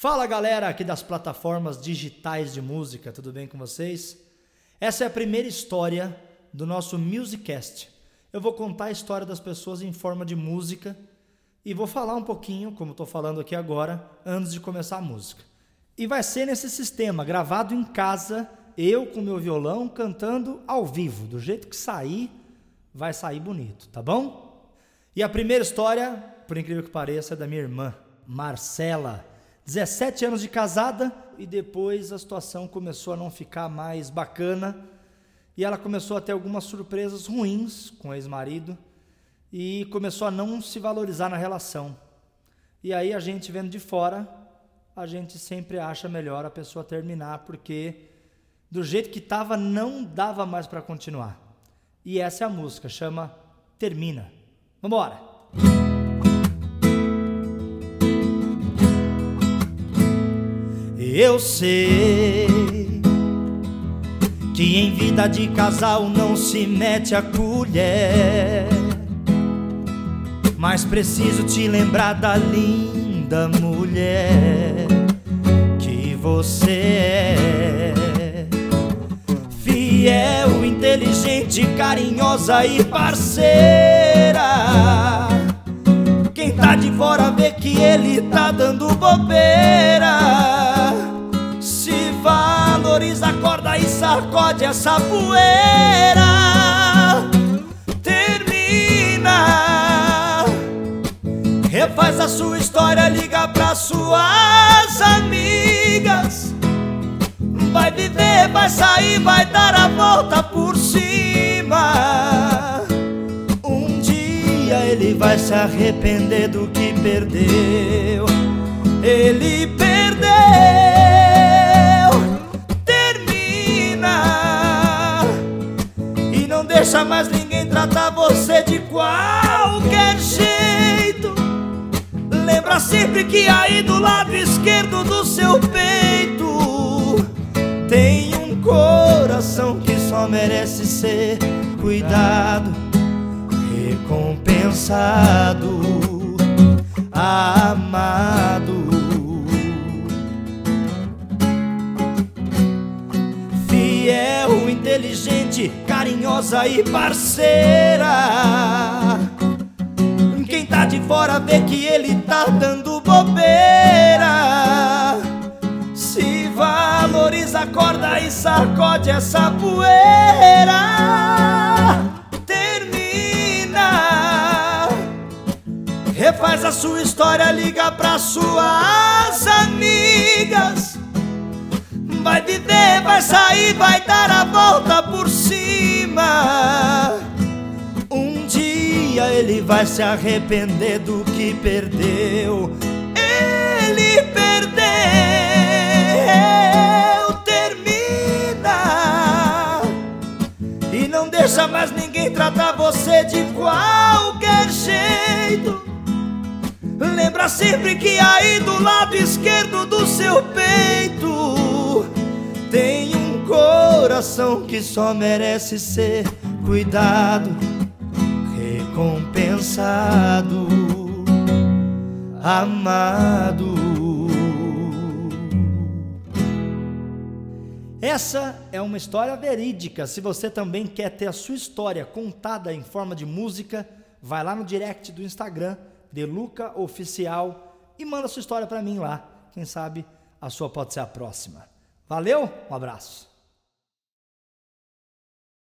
Fala galera aqui das plataformas digitais de música, tudo bem com vocês? Essa é a primeira história do nosso Musicast. Eu vou contar a história das pessoas em forma de música e vou falar um pouquinho, como estou falando aqui agora, antes de começar a música. E vai ser nesse sistema, gravado em casa, eu com meu violão cantando ao vivo, do jeito que sair, vai sair bonito, tá bom? E a primeira história, por incrível que pareça, é da minha irmã, Marcela. 17 anos de casada e depois a situação começou a não ficar mais bacana e ela começou a ter algumas surpresas ruins com o ex-marido e começou a não se valorizar na relação. E aí a gente vendo de fora, a gente sempre acha melhor a pessoa terminar porque do jeito que estava não dava mais para continuar. E essa é a música, chama Termina. Vamos embora. Eu sei que em vida de casal não se mete a colher. Mas preciso te lembrar da linda mulher que você é. Fiel, inteligente, carinhosa e parceira. Quem tá de fora vê que ele tá dando bobeira acorda e sacode essa poeira. Termina, refaz a sua história, liga pra suas amigas. Vai viver, vai sair, vai dar a volta por cima. Um dia ele vai se arrepender do que perdeu. Ele perdeu. Deixa mais ninguém tratar você de qualquer jeito. Lembra sempre que aí do lado esquerdo do seu peito tem um coração que só merece ser cuidado, recompensado, inteligente, carinhosa e parceira. Quem tá de fora vê que ele tá dando bobeira. Se valoriza, acorda e sacode essa poeira. Termina, refaz a sua história, liga pra suas amigas Vai viver, vai sair, vai dar a volta vai se arrepender do que perdeu. Ele perdeu, termina. E não deixa mais ninguém tratar você de qualquer jeito. Lembra sempre que aí do lado esquerdo do seu peito tem um coração que só merece ser cuidado, recompensado, amado. Essa é uma história verídica. Se você também quer ter a sua história contada em forma de música, vai lá no direct do Instagram Deluca Oficial e manda sua história para mim lá. Quem sabe a sua pode ser a próxima. Valeu, um abraço.